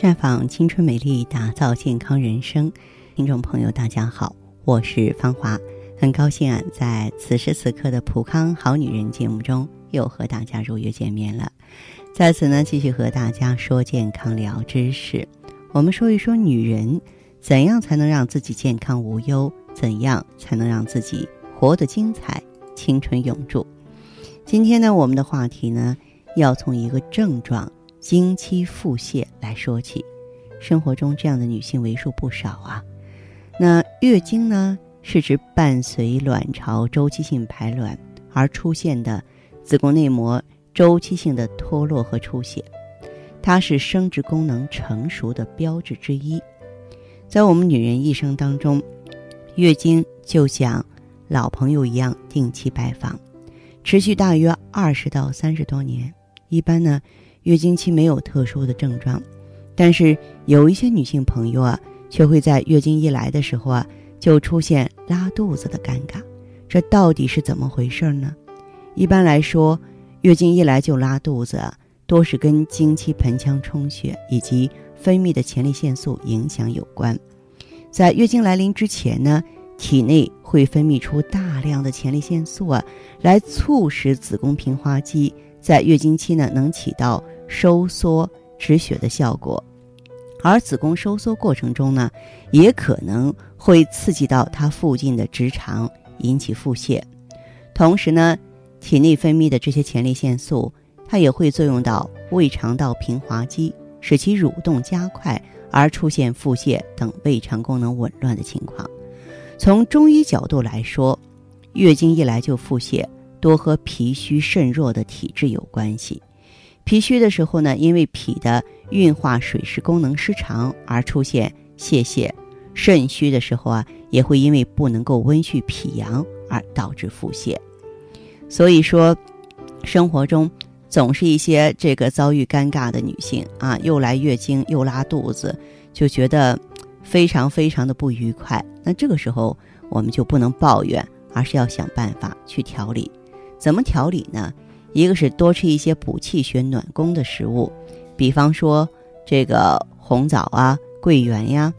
绽放青春美丽，打造健康人生。听众朋友，大家好，我是芳华，很高兴啊，在此时此刻的《普康好女人》节目中又和大家如约见面了。在此呢，继续和大家说健康聊知识。我们说一说女人怎样才能让自己健康无忧，怎样才能让自己活得精彩，青春永驻。今天呢，我们的话题呢，要从一个症状——经期腹泻来说起。生活中这样的女性为数不少啊。那月经呢，是指伴随卵巢周期性排卵而出现的子宫内膜周期性的脱落和出血，它是生殖功能成熟的标志之一。在我们女人一生当中，月经就像老朋友一样定期拜访。持续大约二十到三十多年，一般呢，月经期没有特殊的症状，但是有一些女性朋友啊，却会在月经一来的时候啊，就出现拉肚子的尴尬，这到底是怎么回事呢？一般来说，月经一来就拉肚子，多是跟经期盆腔充血以及分泌的前列腺素影响有关。在月经来临之前呢。体内会分泌出大量的前列腺素啊，来促使子宫平滑肌在月经期呢能起到收缩止血的效果，而子宫收缩过程中呢，也可能会刺激到它附近的直肠，引起腹泻。同时呢，体内分泌的这些前列腺素，它也会作用到胃肠道平滑肌，使其蠕动加快，而出现腹泻等胃肠功能紊乱的情况。从中医角度来说，月经一来就腹泻，多和脾虚肾弱的体质有关系。脾虚的时候呢，因为脾的运化水湿功能失常而出现泄泻；肾虚的时候啊，也会因为不能够温煦脾阳而导致腹泻。所以说，生活中总是一些这个遭遇尴尬的女性啊，又来月经又拉肚子，就觉得。非常非常的不愉快，那这个时候我们就不能抱怨，而是要想办法去调理。怎么调理呢？一个是多吃一些补气血暖宫的食物，比方说这个红枣啊、桂圆呀。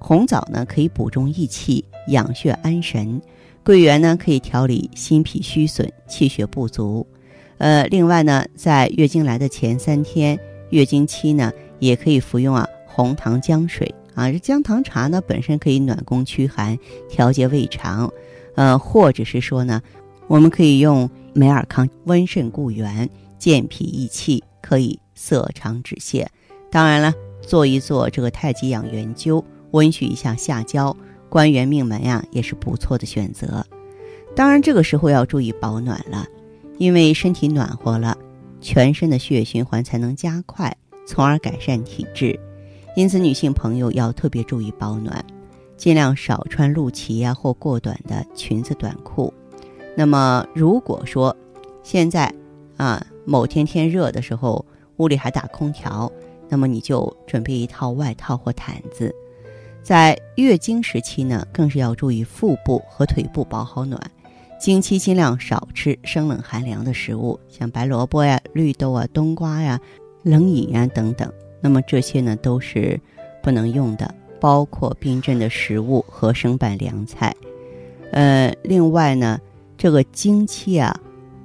红枣呢可以补中益气、养血安神；桂圆呢可以调理心脾虚损、气血不足。呃，另外呢，在月经来的前三天，月经期呢也可以服用啊红糖姜水。啊，这姜糖茶呢，本身可以暖宫驱寒、调节胃肠，呃，或者是说呢，我们可以用美尔康温肾固元、健脾益气，可以涩肠止泻。当然了，做一做这个太极养元灸，温煦一下下焦、关元、命门呀，也是不错的选择。当然，这个时候要注意保暖了，因为身体暖和了，全身的血液循环才能加快，从而改善体质。因此，女性朋友要特别注意保暖，尽量少穿露脐呀或过短的裙子短裤。那么，如果说现在啊某天天热的时候，屋里还打空调，那么你就准备一套外套或毯子。在月经时期呢，更是要注意腹部和腿部保好暖。经期尽量少吃生冷寒凉的食物，像白萝卜呀、绿豆啊、冬瓜呀、冷饮呀等等。那么这些呢都是不能用的，包括冰镇的食物和生拌凉菜。呃，另外呢，这个经期啊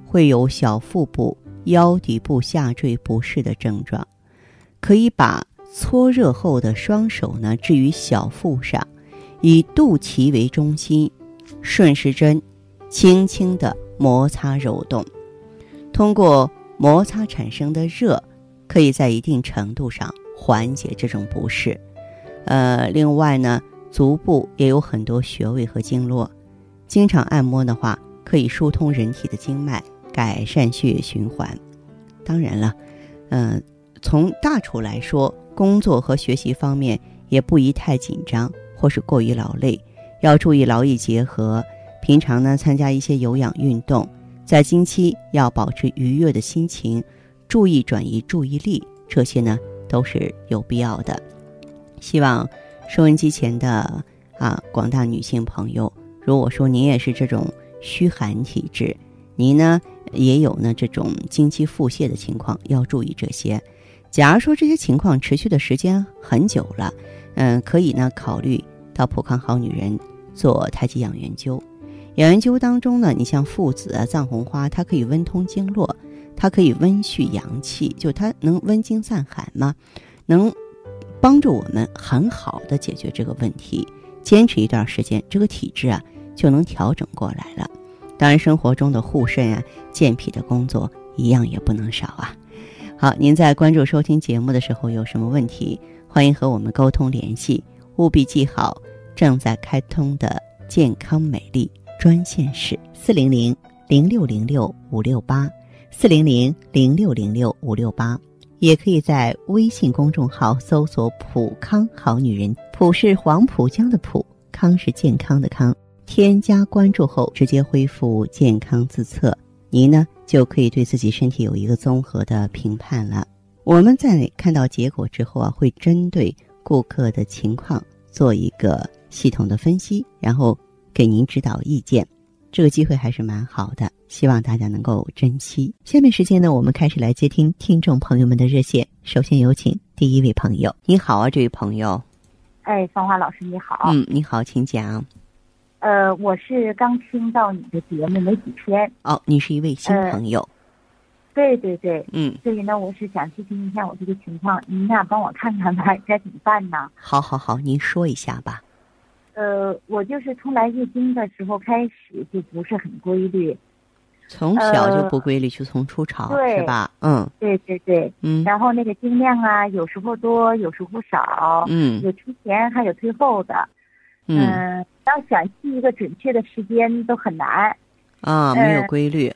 会有小腹部、腰底部下坠不适的症状，可以把搓热后的双手呢置于小腹上，以肚脐为中心，顺时针轻轻的摩擦揉动，通过摩擦产生的热。可以在一定程度上缓解这种不适，呃，另外呢，足部也有很多穴位和经络，经常按摩的话，可以疏通人体的经脉，改善血液循环。当然了，嗯，从大处来说，工作和学习方面也不宜太紧张或是过于劳累，要注意劳逸结合。平常呢，参加一些有氧运动，在经期要保持愉悦的心情。注意转移注意力，这些呢都是有必要的。希望收音机前的啊广大女性朋友，如果说您也是这种虚寒体质，您呢也有呢这种经期腹泻的情况，要注意这些。假如说这些情况持续的时间很久了，嗯，可以呢考虑到普康好女人做太极养元灸。养元灸当中呢，你像附子啊、藏红花，它可以温通经络，它可以温煦阳气，就它能温经散寒嘛，能帮助我们很好的解决这个问题。坚持一段时间，这个体质啊就能调整过来了。当然，生活中的护肾啊、健脾的工作一样也不能少啊。好，您在关注收听节目的时候有什么问题，欢迎和我们沟通联系，务必记好正在开通的健康美丽专线是四零零零六零六五六八，四零零零六零六五六八，也可以在微信公众号搜索“普康好女人”，普是黄浦江的浦，康是健康的康，添加关注后直接恢复健康自测，您呢？就可以对自己身体有一个综合的评判了。我们在看到结果之后啊，会针对顾客的情况做一个系统的分析，然后给您指导意见。这个机会还是蛮好的，希望大家能够珍惜。下面时间呢，我们开始来接听听众朋友们的热线。首先有请第一位朋友，你好啊，这位朋友。哎，芳华老师你好。嗯，你好，请讲。呃，我是刚听到你的节目没几天。哦，你是一位新朋友。对对对。嗯。所以呢，我是想咨询一下我这个情况，您俩帮我看看吧，该怎么办呢？好，好，好，您说一下吧。呃，我就是从来月经的时候开始就不是很规律。从小就不规律，就从初潮是吧？嗯。对对对。嗯。然后那个经量啊，有时候多，有时候少。嗯。有提前，还有推后的。嗯。要想记一个准确的时间都很难，啊，没有规律。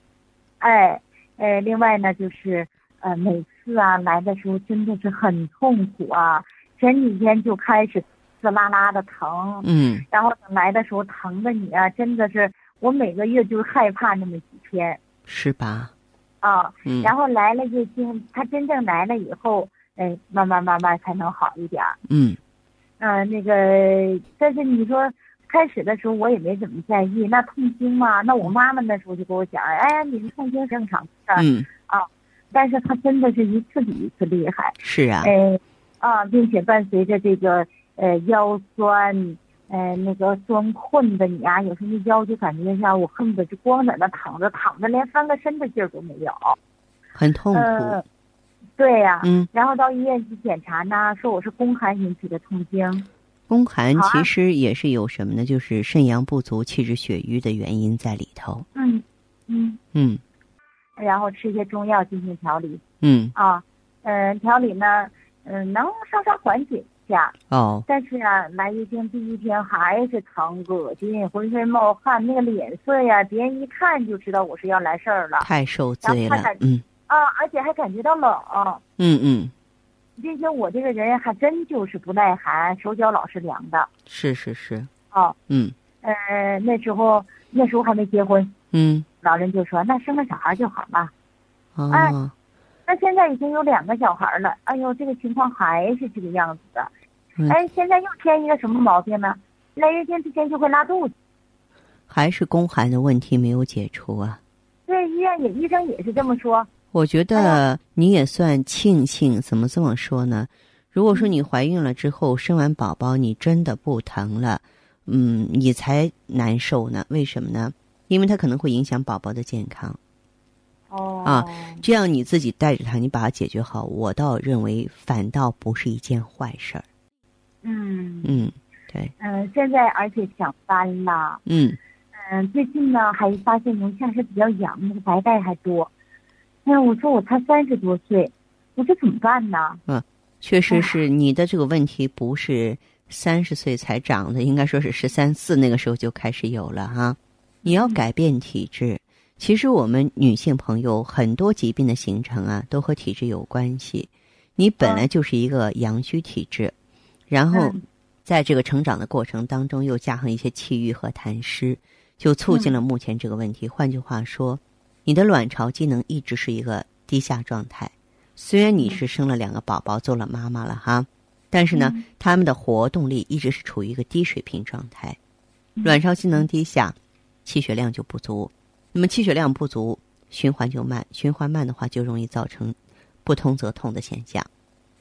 哎，呃，另外呢，就是呃，每次啊来的时候真的是很痛苦啊，前几天就开始刺啦啦的疼，嗯，然后等来的时候疼的你啊，真的是我每个月就害怕那么几天，是吧？啊，嗯，然后来了月经，它真正来了以后，哎，慢慢慢慢才能好一点。嗯，嗯，那个，但是你说。开始的时候我也没怎么在意，那痛经嘛，那我妈妈那时候就跟我讲，哎，你们痛经正常的，嗯啊，但是它真的是一次比一次厉害，是啊，哎，啊，并且伴随着这个呃腰酸，呃那个酸困的你啊，有时候那腰就感觉像我恨不得就光在那躺着，躺着连翻个身的劲儿都没有，很痛苦，对呀，嗯，然后到医院去检查呢，说我是宫寒引起的痛经。宫寒其实也是有什么呢？就是肾阳不足、气滞血瘀的原因在里头。嗯嗯嗯，然后吃一些中药进行调理。嗯啊，嗯，调理呢，嗯，能稍稍缓解一下。哦。但是啊，来月经第一天还是疼、恶心、浑身冒汗，那个脸色呀，别人一看就知道我是要来事儿了。太受罪了。嗯。啊，而且还感觉到冷。嗯嗯。并且我这个人还真就是不耐寒，手脚老是凉的。是是是。哦。嗯。呃，那时候那时候还没结婚。嗯。老人就说：“那生个小孩就好了。”啊。哎，那现在已经有两个小孩了。哎呦，这个情况还是这个样子的。哎，现在又添一个什么毛病呢？来月经之前就会拉肚子。还是宫寒的问题没有解除啊？对，医院也医生也是这么说。我觉得你也算庆幸，怎么这么说呢？如果说你怀孕了之后生完宝宝，你真的不疼了，嗯，你才难受呢。为什么呢？因为它可能会影响宝宝的健康。哦。啊，这样你自己带着他，你把它解决好，我倒认为反倒不是一件坏事儿。嗯。嗯，对。嗯，现在而且想翻了。嗯。嗯，最近呢还发现腋下是比较痒，那个白带还多。哎，我说我才三十多岁，我这怎么办呢？嗯，确实是你的这个问题不是三十岁才长的，应该说是十三四那个时候就开始有了哈。你要改变体质，其实我们女性朋友很多疾病的形成啊，都和体质有关系。你本来就是一个阳虚体质，然后在这个成长的过程当中又加上一些气郁和痰湿，就促进了目前这个问题。换句话说。你的卵巢机能一直是一个低下状态，虽然你是生了两个宝宝做了妈妈了哈，但是呢，他们的活动力一直是处于一个低水平状态，卵巢机能低下，气血量就不足，那么气血量不足，循环就慢，循环慢的话就容易造成不通则痛的现象。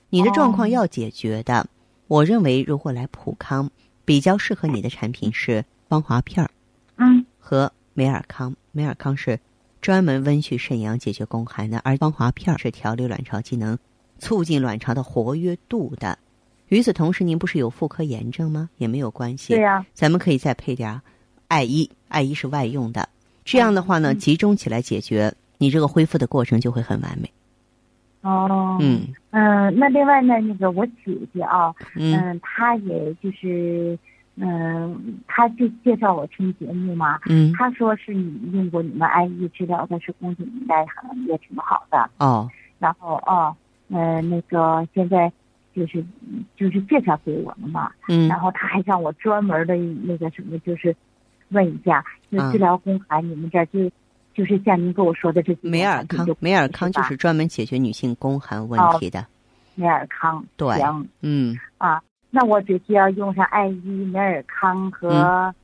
你的状况要解决的，我认为如果来普康，比较适合你的产品是芳华片儿，嗯，和美尔康。美尔康是专门温煦肾阳、解决宫寒的，而芳华片儿是调理卵巢机能、促进卵巢的活跃度的。与此同时，您不是有妇科炎症吗？也没有关系。对呀、咱们可以再配点艾依，艾依是外用的。这样的话呢，嗯集中起来解决，你这个恢复的过程就会很完美。哦，嗯嗯，那另外呢，那个我姐姐啊，嗯嗯，她也就是，嗯，他就介绍我听节目嘛，嗯。他说是你用过你们安逸治疗的是宫颈糜烂，好像也挺好的。哦。然后哦，呃，那个现在就是就是介绍给我们嘛，嗯。然后他还让我专门的那个什么，就是问一下，就啊治疗宫寒，你们这儿就就是像您跟我说的这美尔康美尔康就是专门解决女性宫寒问题的。美尔康，对行。嗯，啊，那我只需要用上艾依、美尔康和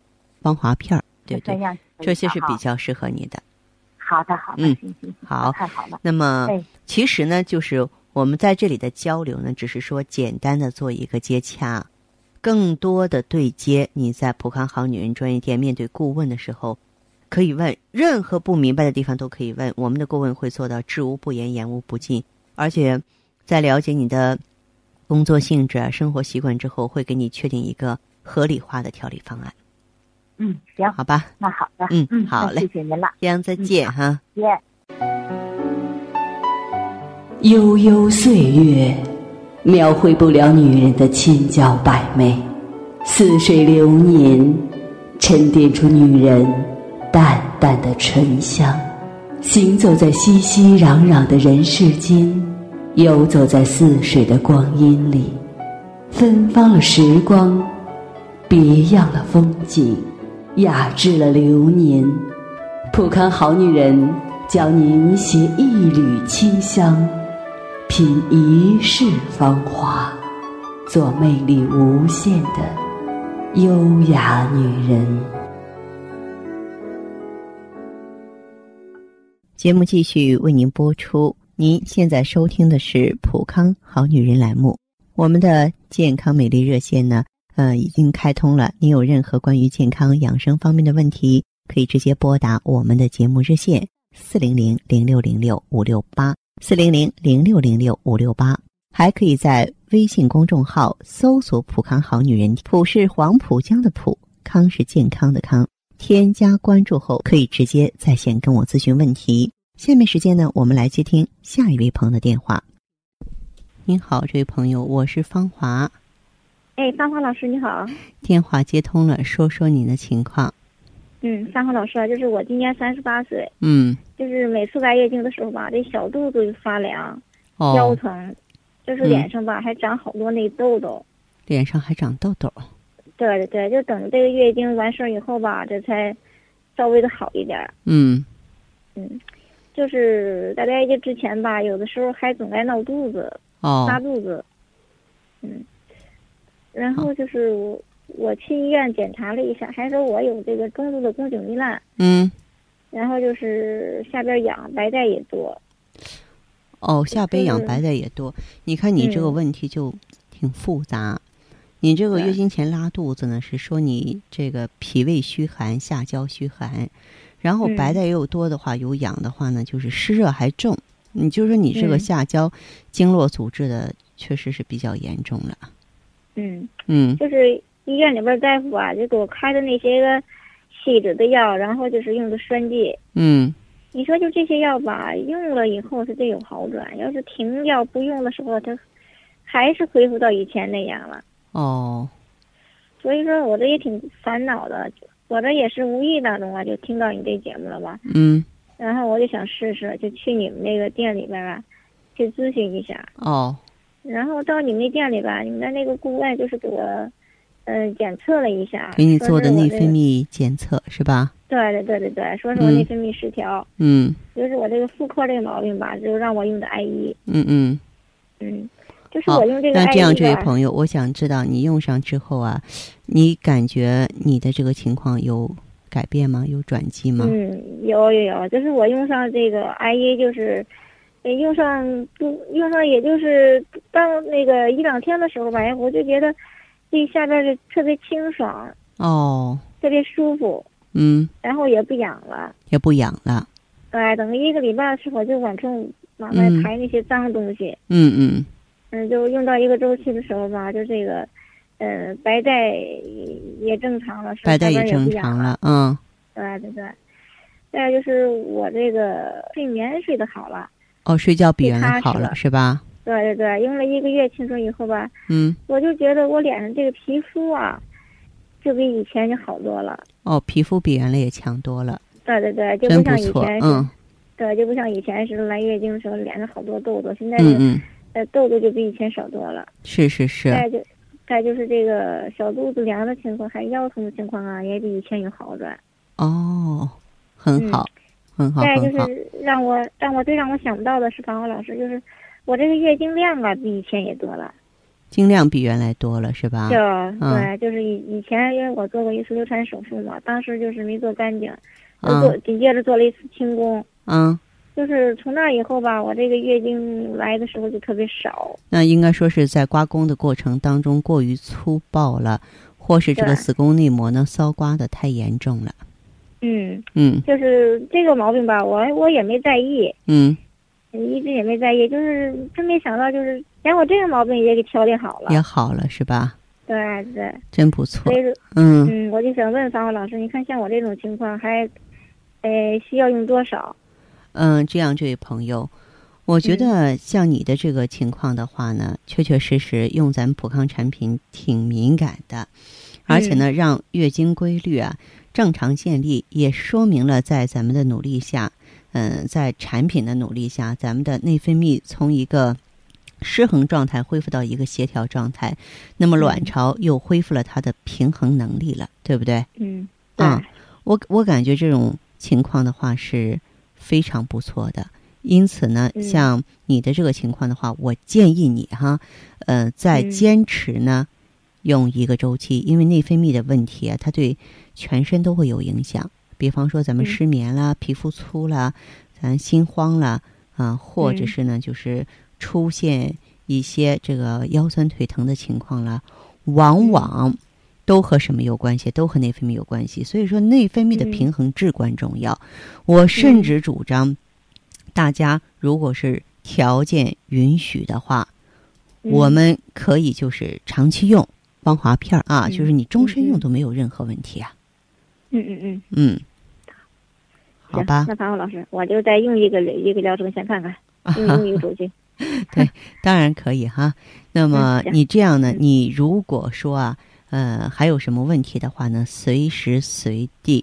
芳华片儿，对对，这些是比较适合你的。好的，好的，嗯好太好了，那么哎，其实呢，就是我们在这里的交流呢，只是说简单的做一个接洽，更多的对接。你在普康好女人专业店面对顾问的时候，可以问任何不明白的地方都可以问，我们的顾问会做到知无不言，言无不尽，而且在了解你的工作性质、啊、生活习惯之后，会给你确定一个合理化的调理方案，嗯，行，好吧？那好的，嗯嗯，好嘞谢谢您了，这样再见哈。见。悠悠岁月，描绘不了女人的千娇百媚；似水流年，沉淀出女人淡淡的醇香。行走在熙熙攘攘的人世间，游走在似水的光阴里，芬芳了时光，别样了风景，雅致了流年。普康好女人教您携一缕清香。品一世芳华，做魅力无限的优雅女人。节目继续为您播出。您现在收听的是《普康好女人》栏目，我们的健康美丽热线呢，呃，已经开通了。您有任何关于健康养生方面的问题，可以直接拨打我们的节目热线四零零零六零六五六八四零零零六零六五六八，还可以在微信公众号搜索“普康好女人”，普是黄浦江的浦，康是健康的康。添加关注后，可以直接在线跟我咨询问题。下面时间呢，我们来接听下一位朋友的电话。您好，这位朋友，我是芳华，哎，芳华老师你好。电话接通了，说说您的情况。嗯，芳华老师啊，就是我今年三十八岁，嗯，就是每次来月经的时候吧，这小肚子就发凉，腰哦，疼，就是脸上吧、还长好多那痘痘。脸上还长痘痘。对对对，就等这个月经完事儿以后吧，这才稍微的好一点儿。嗯嗯，就是在来月之前吧，有的时候还总爱闹肚子、哦拉肚子。嗯，然后就是我我去医院检查了一下，还说我有这个中度的宫颈糜烂。嗯然后就是下边痒，白带也多。哦，下边痒白带也多。你看你这个嗯问题就挺复杂。你这个月经前拉肚子呢，是说你这个脾胃虚寒、下焦虚寒，然后白嗯带又多的话，有痒的话呢，就是湿热还重。你就说你这个嗯下焦经络阻滞的确实是比较严重了。嗯，嗯就是医院里边大夫啊，就给我开的那些个细致的药，然后就是用的栓剂。嗯你说就这些药吧，用了以后它就有好转，要是停药不用的时候，它还是恢复到以前那样了。哦所以说我这也挺烦恼的，我这也是无意当中啊，就听到你这节目了吧，嗯然后我就想试试，就去你们那个店里边吧，去咨询一下。哦然后到你们那店里吧，你们的那个顾问就是给我，嗯、检测了一下，给你做的内。分泌检测是吧？对对对对对，说是我嗯内分泌失调，嗯就是我这个妇科这个毛病吧，就让我用的艾依，嗯嗯。嗯，就是好我用这个艾那这样，这位朋友，我想知道你用上之后啊，你感觉你的这个情况有改变吗？有转机吗？嗯，有有有，就是我用上这个艾依，就是，呃用上不用上也就是到那个一两天的时候吧，我就觉得这下边是特别清爽，哦，特别舒服，嗯，然后也不痒了。也不痒了。哎，等一个礼拜的时候就往出往外嗯排那些脏东西。嗯嗯嗯，就用到一个周期的时候吧，就这个，呃，白带也正常了，白带也也正。常了。嗯，对对对。再有就是我这个睡眠睡得好了，哦，睡觉比原来好了是吧？对对对，用了一个月青春以后吧，嗯，我就觉得我脸上这个皮肤啊，就比以前就好多了。哦，皮肤比原来也强多了，对对对，就不像以前。是，嗯对，就不像以前是来月经的时候脸上好多痘痘，现在就、嗯嗯，呃痘痘就比以前少多了。是是是。再就再就是这个小肚子凉的情况，还腰疼的情况啊，也比以前有好转。哦，很好，很好，再就。是让我让我最让我想不到的是，芳华老师，就是我这个月经量啊，比以前也多了。经量比原来多了是吧？就嗯对，就是以以前因为我做过一次流产手术嘛，当时就是没做干净，又嗯做紧接着做了一次清宫。嗯，就是从那以后吧，我这个月经来的时候就特别少。那应该说是在刮宫的过程当中过于粗暴了，或是这个子宫内膜呢搔刮的太严重了。嗯，嗯就是这个毛病吧，我我也没在意，嗯，一直也没在意，就是真没想到，就是连我这个毛病也给调理好了。也好了是吧？对对，真不错所。以说，嗯，嗯，我就想问芳华老师，你看像我这种情况还，呃，需要用多少？嗯，这样，这位朋友，我觉得像你的这个情况的话呢，确确实实用咱们普康产品挺敏感的，而且呢，让月经规律啊正常建立，也说明了在咱们的努力下，嗯，在产品的努力下，咱们的内分泌从一个失衡状态恢复到一个协调状态，那么卵巢又恢复了它的平衡能力了，对不对？嗯，对，啊我我感觉这种情况的话是非常不错的，因此呢，嗯。像你的这个情况的话，我建议你哈，呃，再嗯。坚持呢，用一个周期，因为内分泌的问题啊，它对全身都会有影响。比方说咱们嗯。失眠啦、皮肤粗啦、咱心慌啦啊，或者嗯。是呢，就是出现一些这个腰酸腿疼的情况啦，往嗯。往都和什么有关系？都和内分泌有关系。所以说，内分泌的嗯平衡至关重要。我甚至主张，大家如果是条件允许的话，嗯我们可以就是长期用芳华片儿啊，嗯就是你终身用都没有任何问题啊。嗯嗯嗯，嗯，好行吧。那芳华老师，我就再用一个一个疗程先看看，用用一个周期。当然可以哈。那么你这样呢？嗯你如果说啊，呃，还有什么问题的话呢，随时随地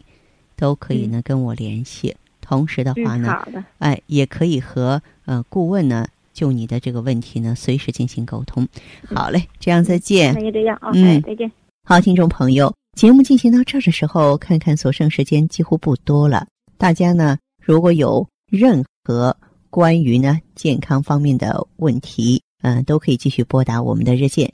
都可以呢跟我联系。同时的话嗯，呢，哎，也可以和呃顾问呢就你的这个问题呢随时进行沟通。好嘞，这样再见那。就这样啊，嗯哎，再见。好，听众朋友，节目进行到这儿的时候，看看所剩时间几乎不多了。大家呢，如果有任何关于呢健康方面的问题，嗯、都可以继续拨打我们的热线